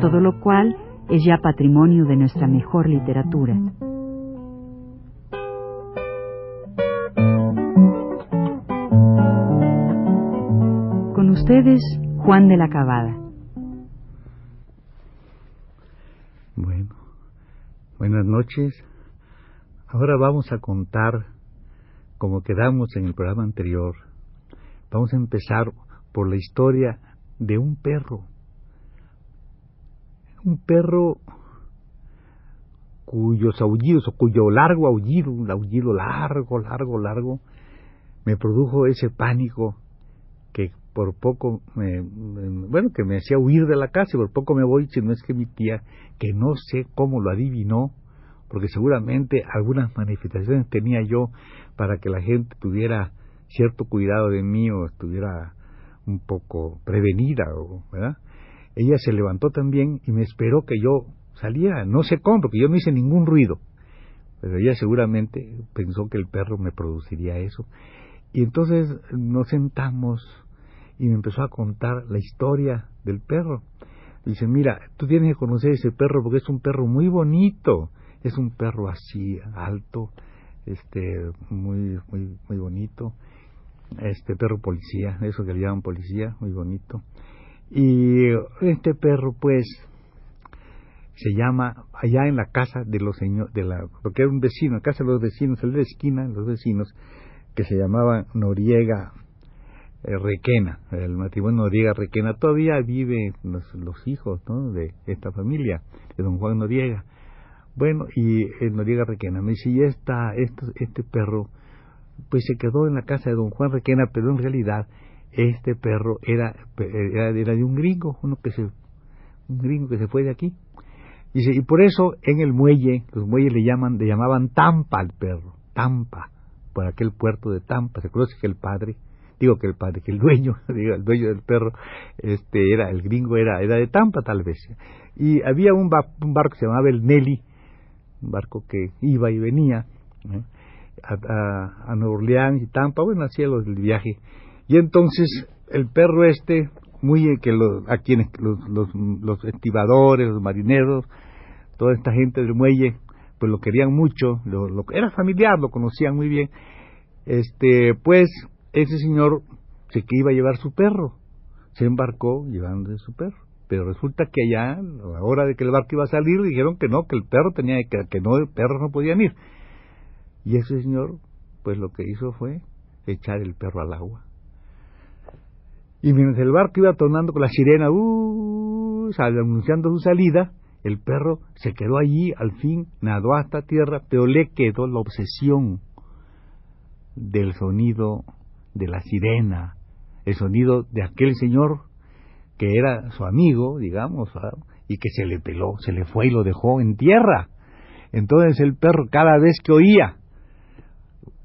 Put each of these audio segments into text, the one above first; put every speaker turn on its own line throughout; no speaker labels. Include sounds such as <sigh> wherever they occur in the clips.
todo lo cual es ya patrimonio de nuestra mejor literatura. Con ustedes, Juan de la Cabada.
Bueno, buenas noches. Ahora vamos a contar, como quedamos en el programa anterior, vamos a empezar por la historia de un perro. Un perro cuyos aullidos, o cuyo largo aullido, un aullido largo, largo, largo, me produjo ese pánico que por poco, me, bueno, que me hacía huir de la casa y por poco me voy, si no es que mi tía, que no sé cómo lo adivinó, porque seguramente algunas manifestaciones tenía yo para que la gente tuviera cierto cuidado de mí o estuviera un poco prevenida, ¿verdad? Ella se levantó también y me esperó que yo saliera, no sé cómo, porque yo no hice ningún ruido, pero ella seguramente pensó que el perro me produciría eso. Y entonces nos sentamos y me empezó a contar la historia del perro. Dice, mira, tú tienes que conocer ese perro porque es un perro muy bonito, es un perro así alto, este, muy, muy, muy bonito este perro policía, eso que le llaman policía, muy bonito. Y este perro, pues, se llama allá en la casa de los señores, de la, porque era un vecino, la casa de los vecinos, el de esquina, los vecinos, que se llamaba Noriega eh, Requena, el matrimonio Noriega Requena, todavía viven los, hijos ¿no? de esta familia, de don Juan Noriega. Bueno, y Noriega Requena me dice, y esta, este perro pues se quedó en la casa de don Juan Requena, pero en realidad este perro era, era, de un gringo, uno que se, un gringo que se fue de aquí. Dice, y por eso en el muelle, los muelles le llaman, le llamaban Tampa al perro, Tampa, por aquel puerto de Tampa. Se conoce que el padre, digo que el padre, que el dueño, <laughs> digo, el dueño del perro, este era, el gringo era, era de Tampa tal vez. Y había un, barco que se llamaba el Nelly, un barco que iba y venía, a, a, Nueva Orleans y Tampa, bueno, hacía los del viaje. Y entonces el perro este, muy eh, que a quienes los, los, los estibadores, los marineros, toda esta gente del muelle, pues lo querían mucho, lo, lo, era familiar, lo conocían muy bien. Este, pues ese señor se que iba a llevar su perro, se embarcó llevando su perro. Pero resulta que allá, a la hora de que el barco iba a salir, dijeron que no, que el perro tenía que, que no, el perro no podían ir. Y ese señor, pues lo que hizo fue echar el perro al agua. Y mientras el barco iba tornando con la sirena, uh, anunciando su salida, el perro se quedó allí, al fin nadó hasta tierra, pero le quedó la obsesión del sonido de la sirena, el sonido de aquel señor que era su amigo, digamos, y que se le peló, se le fue y lo dejó en tierra. Entonces el perro cada vez que oía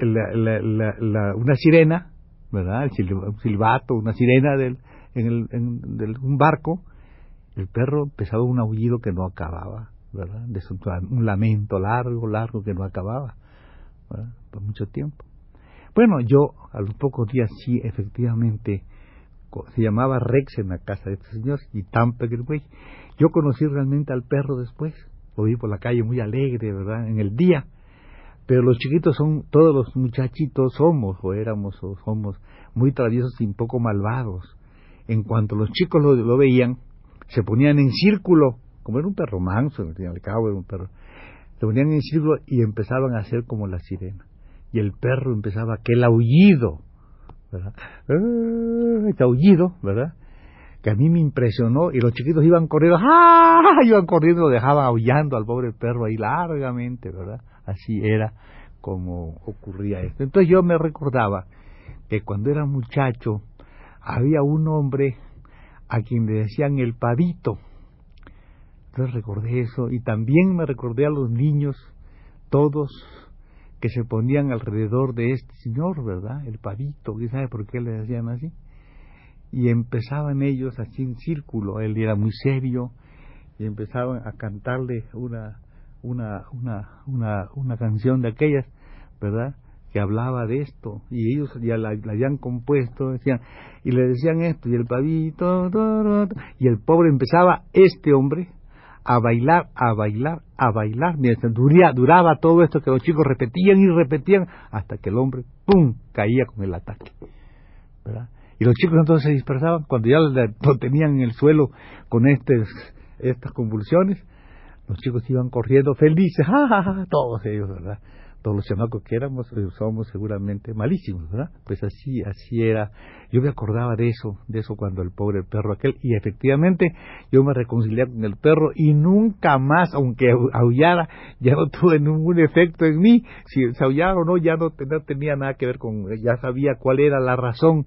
una sirena, ¿verdad? El silbato, una sirena del, en, el, en un barco, el perro empezaba un aullido que no acababa, ¿verdad? De un lamento largo, largo que no acababa, Por mucho tiempo. Bueno, yo a los pocos días sí, efectivamente, se llamaba Rex en la casa de este señor y Tamper, güey. Yo conocí realmente al perro después, lo vi por la calle muy alegre, ¿verdad? En el día, pero los chiquitos son, todos los muchachitos somos, o éramos, o somos muy traviesos y un poco malvados. En cuanto los chicos lo, veían, se ponían en círculo, como era un perro manso, al cabo era un perro, se ponían en círculo y empezaban a hacer como la sirena. Y el perro empezaba aquel aullido, ¿verdad? Este aullido, ¿verdad? Que a mí me impresionó y los chiquitos iban corriendo, ¡ah! Iban corriendo, dejaban aullando al pobre perro ahí largamente, ¿verdad? Así era como ocurría esto. Entonces yo me recordaba que cuando era muchacho había un hombre a quien le decían el pavito, Entonces recordé eso y también me recordé a los niños, todos que se ponían alrededor de este señor, ¿verdad? El pavito, ¿quién sabe por qué le decían así? Y empezaban ellos así en círculo, él era muy serio, y empezaban a cantarle una, una, una, una, una canción de aquellas, ¿verdad? que hablaba de esto y ellos ya la, habían compuesto decían y le decían esto y el pavito y el pobre empezaba este hombre a bailar, a bailar, a bailar. Mientras duraba todo esto que los chicos repetían y repetían hasta que el hombre, ¡pum!, caía con el ataque. ¿verdad? Y los chicos entonces se dispersaban cuando ya lo tenían en el suelo con estas, estas convulsiones. Los chicos iban corriendo felices, <laughs> ¡ja, todos ellos, ¿verdad? todos los chamacos que éramos eh, somos seguramente malísimos, ¿verdad? Pues así, así era. Yo me acordaba de eso, de eso cuando el pobre perro aquel, y efectivamente yo me reconcilié con el perro y nunca más, aunque aullara, ya no tuve ningún efecto en mí. Si se aullaba o no, ya no, tenía nada que ver con, ya sabía cuál era la razón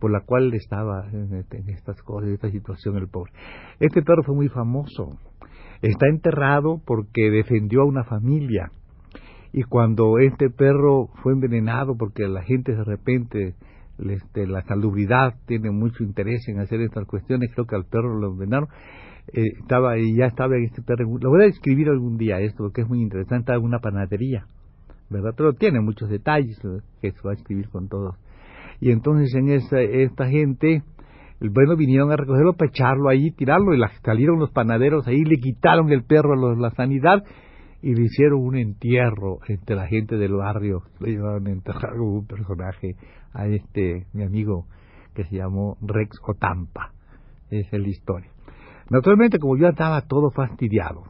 por la cual estaba en, este, en estas cosas, en esta situación el pobre. Este perro fue muy famoso. Está enterrado porque defendió a una familia y cuando este perro fue envenenado, porque la gente de repente, este, la salubridad tiene mucho interés en hacer estas cuestiones, creo que al perro lo envenenaron, eh, estaba y ya estaba este perro, lo voy a describir algún día esto, porque es muy interesante, estaba en una panadería, ¿verdad? Pero tiene muchos detalles que se va a escribir con todos. Y entonces en esta, esta gente, bueno, vinieron a recogerlo para echarlo ahí, tirarlo, y la, salieron los panaderos ahí, le quitaron el perro a la sanidad, y le hicieron un entierro entre la gente del barrio, le llevaron a enterrar un personaje a este, mi amigo, que se llamó Rex Otampa, esa es la historia. Naturalmente, como yo estaba todo fastidiado,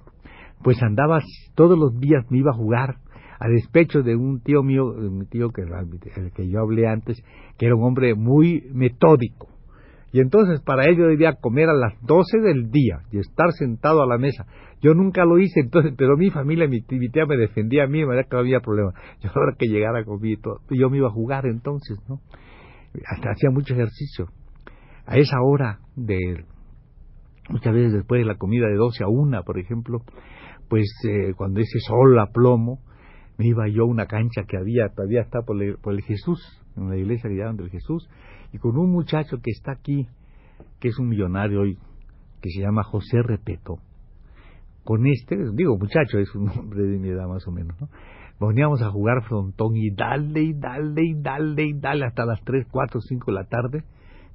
pues andaba todos los días, me iba a jugar a despecho de un tío mío, un tío que el que yo hablé antes, que era un hombre muy metódico. Y entonces para ello debía comer a las 12 del día y estar sentado a la mesa. Yo nunca lo hice, entonces, <laughs> pero mi familia, mi, tía me defendía a mí, me que no había problema. <laughs> Yo ahora que llegara con y todo, yo me iba a jugar entonces, ¿no? Hasta hacía mucho ejercicio. A esa hora de, muchas veces después de la comida de 12 a 1, por ejemplo, pues eh, cuando ese sol a plomo, me iba yo a una cancha que había, todavía está por el, Jesús, en la iglesia que llaman del Jesús, y con un muchacho que está aquí, que es un millonario hoy, que se llama José Repeto, con este, digo muchacho, es un <laughs> hombre de mi edad más o menos, ¿no? Veníamos a jugar frontón y dale y dale y dale y dale hasta las 3, 4, 5 de la tarde,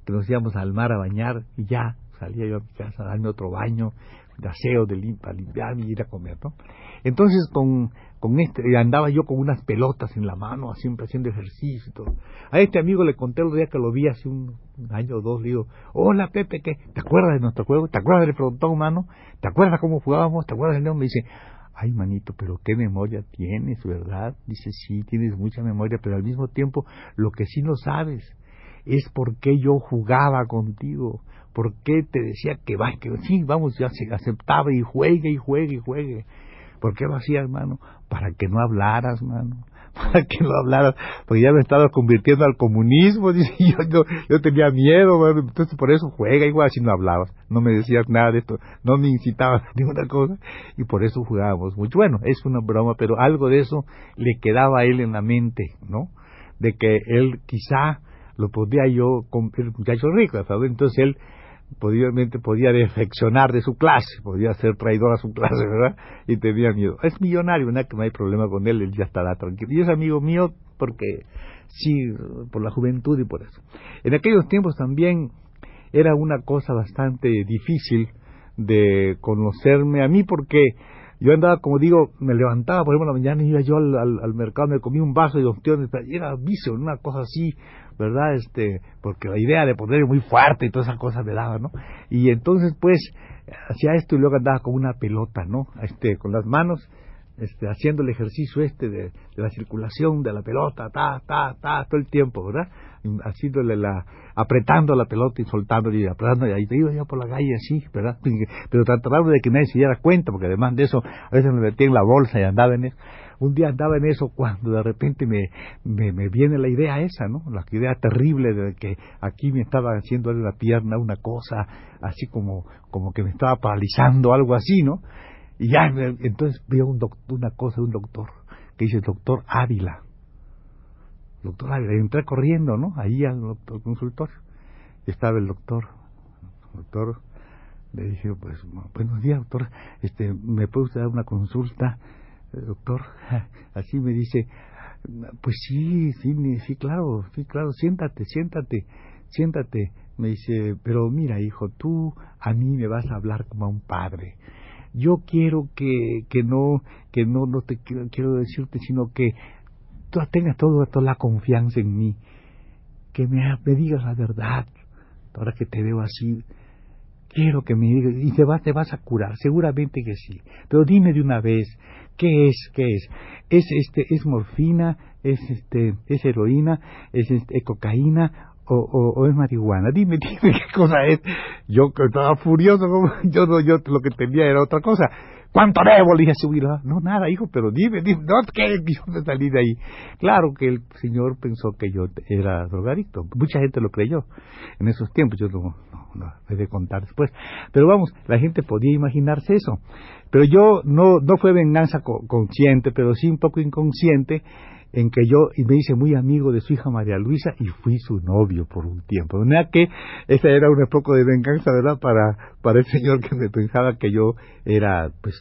que nos íbamos al mar a bañar y ya salía yo a mi casa a darme otro baño, de aseo, de limpa, limpiarme y ir a comer, ¿no? Entonces con, con este, andaba yo con unas pelotas en la mano, siempre haciendo ejercicio y. A este amigo le conté el día que lo vi hace un, año o dos, le digo, hola Pepe, ¿qué? ¿te acuerdas de nuestro juego? ¿Te acuerdas del frontón, mano? ¿Te acuerdas cómo jugábamos? ¿Te acuerdas del león? Me dice, ay manito, pero qué memoria tienes, ¿verdad? Dice, sí, tienes mucha memoria, pero al mismo tiempo lo que sí no sabes es por qué yo jugaba contigo, por qué te decía que va, que sí, vamos, ya se aceptaba y juegue y juegue y juegue. ¿Por qué lo hacía, hermano? Para que no hablaras, hermano. <laughs> Para que no hablaras, porque ya me estaba convirtiendo al comunismo. <laughs> Dice, yo, yo, tenía miedo, entonces por eso juega igual si no hablabas. No me decías nada de esto, no me incitabas <laughs> a ninguna cosa, y por eso jugábamos mucho. Bueno, es una broma, pero algo de eso le quedaba a él en la mente, ¿no? De que él quizá lo podía yo, con el muchacho rico, ¿sabes? Entonces él posiblemente podía defeccionar de su clase, podía ser traidor a su clase, ¿verdad? Y tenía miedo. Es millonario. Que no hay problema con él, él ya estará tranquilo. Y es amigo mío porque sí, por la juventud y por eso. En aquellos tiempos también era una cosa bastante difícil de conocerme a mí porque yo andaba, como digo, me levantaba, por ejemplo, la mañana iba yo al, mercado, me comía un vaso de opciones, y era vicio, una cosa así, ¿verdad? Este, porque la idea de poner muy fuerte y todas esas cosas me daba, ¿no? Y entonces, pues, hacía esto y luego andaba con una pelota, ¿no? Este, con las manos, este, haciendo el ejercicio este de, la circulación de la pelota, ta, ta, ta, todo el tiempo, ¿verdad? Haciéndole la, apretando la pelota y soltando y apretando, y ahí te iba yo por la calle así, ¿verdad? <laughs> Pero tratando de que nadie se diera cuenta, porque además de eso, a veces me metía en la bolsa y andaba en eso un día andaba en eso cuando de repente me, me, viene la idea esa, ¿no? La idea terrible de que aquí me estaba haciendo en la pierna una cosa así como, como que me estaba paralizando, algo así, ¿no? Y ya, entonces veo un una cosa de un doctor que dice doctor Ávila. Doctor Ávila, entré corriendo, ¿no? Ahí al doctor consultorio. Y estaba el doctor, doctor le dije, pues, buenos días, doctor, este, ¿me puede usted dar una consulta? Doctor, <laughs> así me dice, pues sí, sí, sí, claro, sí, claro, siéntate, siéntate, siéntate. Me dice, pero mira, hijo, tú a mí me vas a hablar como a un padre. Yo quiero que, que no, que no, no te quiero, decirte, sino que tú tengas toda, toda la confianza en mí, que me, me digas la verdad, ahora que te veo así, quiero que me digas, y te vas, te vas a curar, seguramente que sí, pero dime de una vez, ¿qué es? ¿Qué es? ¿Es, este, es morfina? ¿Es, este, es heroína? ¿Es este, cocaína? O, o, es marihuana? Dime, <laughs> dime qué cosa es. Yo estaba furioso, <laughs> yo, yo lo que tenía era otra cosa. ¿Cuánto debo? Le dije a No, nada, hijo, pero dime, dime, no, ¿qué? <laughs> Yo me salí de ahí. Claro que el señor pensó que yo era drogadicto. Mucha gente lo creyó en esos tiempos. Yo no, no, no de contar después. Pero vamos, la gente podía imaginarse eso. Pero yo no, no fue venganza consciente, pero sí un poco inconsciente en que yo me hice muy amigo de su hija María Luisa y fui su novio por un tiempo. De manera que esa era un poco de venganza, ¿verdad? Para, para el señor que me pensaba que yo era, pues,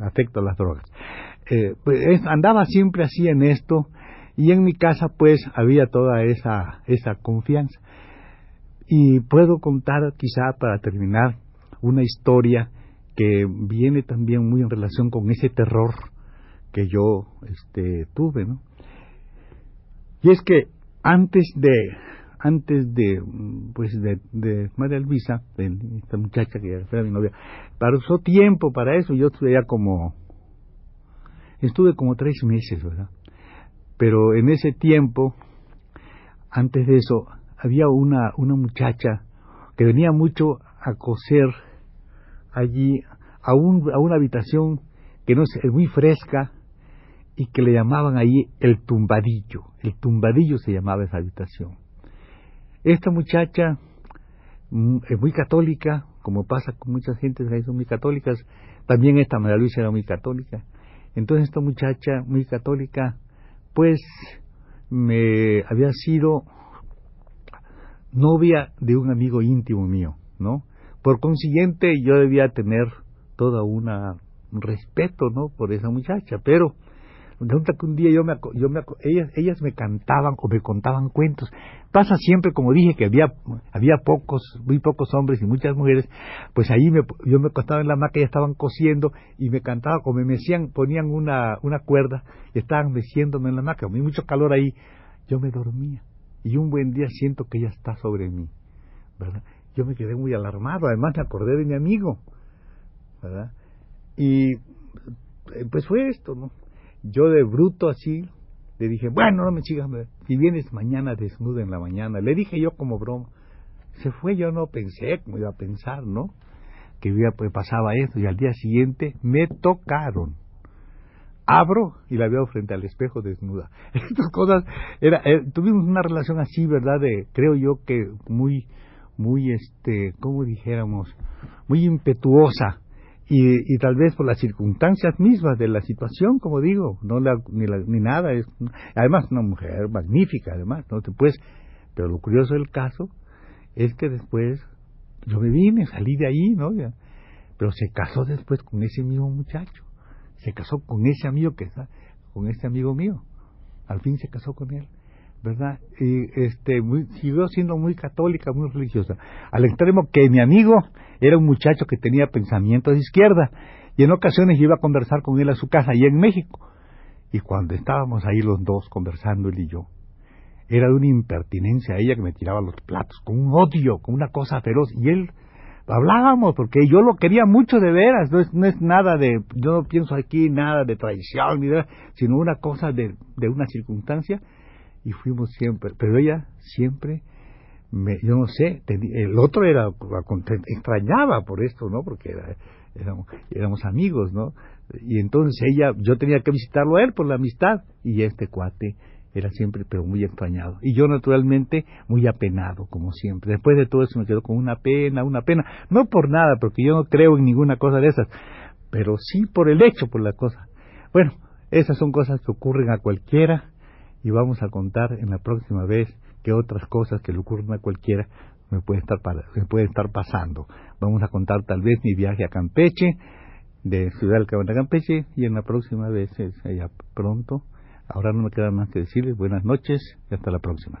afecto a las drogas. Eh, pues andaba siempre así en esto y en mi casa pues había toda esa, esa confianza. Y puedo contar quizá para terminar una historia que viene también muy en relación con ese terror que yo este, tuve, ¿no? Y es que antes de antes de pues de, de María Luisa, de esta muchacha que era mi novia, pasó tiempo para eso, yo estuve ya como estuve como tres meses, ¿verdad? Pero en ese tiempo, antes de eso, había una, una muchacha que venía mucho a coser allí a, un, a una habitación que no es muy fresca, y que le llamaban ahí el tumbadillo. El tumbadillo se llamaba esa habitación. Esta muchacha mm, es muy católica, como pasa con muchas gentes que son muy católicas, también esta María Luisa era muy católica. Entonces esta muchacha muy católica, pues me había sido novia de un amigo íntimo mío, ¿no? Por consiguiente yo debía tener toda una un respeto, ¿no? Por esa muchacha, pero Resulta que un día yo me, yo me, ellas, ellas me cantaban o me contaban cuentos. Pasa siempre, como dije, que había, había pocos, muy pocos hombres y muchas mujeres, pues ahí me, yo me acostaba en la maca y estaban cosiendo y me cantaban o me mecían, ponían una, una cuerda y estaban meciéndome en la maca. Muy mucho calor ahí. Yo me dormía y un buen día siento que ella está sobre mí, ¿verdad? Yo me quedé muy alarmado, además me acordé de mi amigo, ¿verdad? Y eh, pues fue esto, ¿no? Yo de bruto así le dije, bueno, no me sigas, si vienes mañana desnuda en la mañana, le dije yo como broma. Se fue, yo no pensé como iba a pensar, ¿no? Que pues, pasaba esto y al día siguiente me tocaron. Abro y la veo frente al espejo desnuda. <laughs> Estas cosas, era, eh, tuvimos una relación así, ¿verdad? De, creo yo que muy, muy, este, ¿cómo dijéramos? Muy impetuosa y, y, tal vez por las circunstancias mismas de la situación, como digo, no la, ni, ni nada, es, además una mujer magnífica, además, no te pero lo curioso del caso es que después yo me vine, salí de ahí, ¿no? Pero se casó después con ese mismo muchacho, se casó con ese amigo que está, con ese amigo mío, al fin se casó con él. ¿Verdad? Y este, muy, siguió siendo muy católica, muy religiosa, al extremo que mi amigo era un muchacho que tenía pensamiento de izquierda y en ocasiones iba a conversar con él a su casa allá en México. Y cuando estábamos ahí los dos conversando, él y yo, era de una impertinencia a ella que me tiraba los platos, con un odio, con una cosa feroz. Y él, hablábamos, porque yo lo quería mucho de veras, no es, no es nada de, yo no pienso aquí nada de traición, ni nada, sino una cosa de, de una circunstancia y fuimos siempre, pero ella siempre, me, yo no sé, el otro era, extrañaba por esto, ¿no? Porque era, éramos, éramos amigos, ¿no? Y entonces ella, yo tenía que visitarlo a él por la amistad, y este cuate era siempre, pero muy extrañado. Y yo, naturalmente, muy apenado, como siempre. Después de todo eso me quedo con una pena, una pena. No por nada, porque yo no creo en ninguna cosa de esas, pero sí por el hecho, por la cosa. Bueno, esas son cosas que ocurren a cualquiera y vamos a contar en la próxima vez que otras cosas que le ocurren a cualquiera me pueden estar, me pueden estar pasando. Vamos a contar tal vez mi viaje a Campeche, de Ciudad del Cabana a Campeche, y en la próxima vez, ya pronto, ahora no me queda más que decirles buenas noches y hasta la próxima.